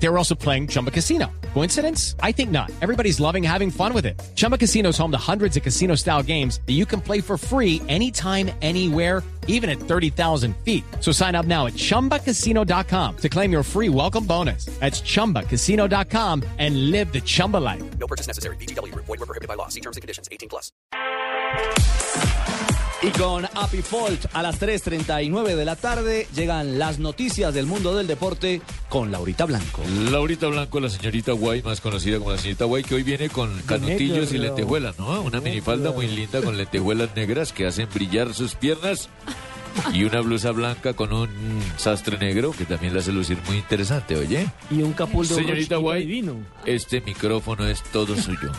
They were also playing Chumba Casino. Coincidence? I think not. Everybody's loving having fun with it. Chumba Casino is home to hundreds of casino style games that you can play for free anytime, anywhere, even at 30,000 feet. So sign up now at chumbacasino.com to claim your free welcome bonus. That's chumbacasino.com and live the Chumba life. No purchase necessary. BGW. Void were prohibited by law. See terms and conditions. 18 plus. Y con Happy Fault a las 3.39 de la tarde llegan las noticias del mundo del deporte con Laurita Blanco. Laurita Blanco, la señorita Guay, más conocida como la señorita Guay, que hoy viene con canutillos y lentejuelas, ¿no? Una minifalda muy linda con lentejuelas negras que hacen brillar sus piernas y una blusa blanca con un sastre negro que también la hace lucir muy interesante, oye. Y un capul de Señorita Guay, divino. este micrófono es todo suyo.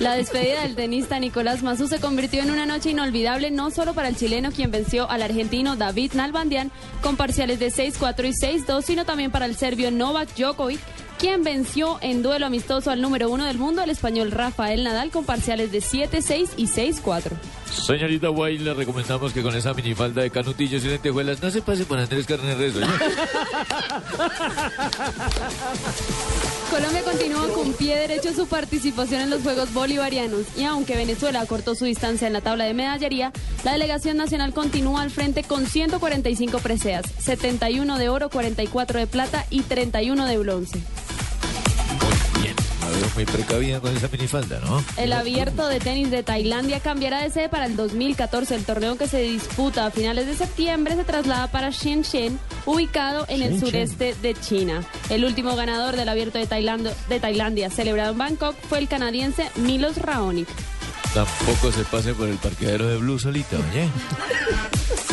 La despedida del tenista Nicolás Mazú se convirtió en una noche inolvidable no solo para el chileno quien venció al argentino David Nalbandian con parciales de 6-4 y 6-2, sino también para el serbio Novak Djokovic quien venció en duelo amistoso al número uno del mundo, el español Rafael Nadal, con parciales de 7-6 y 6-4. Señorita Guay, le recomendamos que con esa minifalda de canutillos y lentejuelas no se pase por Andrés Carne Rezo. ¿oye? Colombia continúa con pie derecho su participación en los Juegos Bolivarianos y aunque Venezuela cortó su distancia en la tabla de medallería, la delegación nacional continúa al frente con 145 preseas, 71 de oro, 44 de plata y 31 de bronce. Muy precavida con esa minifalda, ¿no? El abierto de tenis de Tailandia cambiará de sede para el 2014. El torneo que se disputa a finales de septiembre se traslada para Shenzhen, ubicado en el sureste de China. El último ganador del abierto de, Tailando- de Tailandia, celebrado en Bangkok, fue el canadiense Milos Raonic. Tampoco se pase por el parqueadero de Blue solita, oye.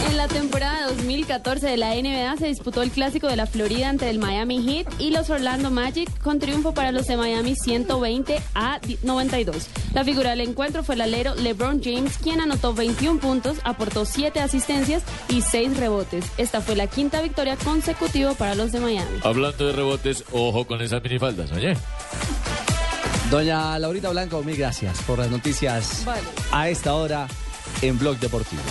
En la temporada 2014 de la NBA se disputó el clásico de la Florida entre el Miami Heat y los Orlando Magic con triunfo para los de Miami 120 a 92. La figura del encuentro fue el alero LeBron James, quien anotó 21 puntos, aportó 7 asistencias y 6 rebotes. Esta fue la quinta victoria consecutiva para los de Miami. Hablando de rebotes, ojo con esas minifaldas, oye. Doña Laurita Blanco, mil gracias por las noticias Vale. a esta hora en Blog Deportivo.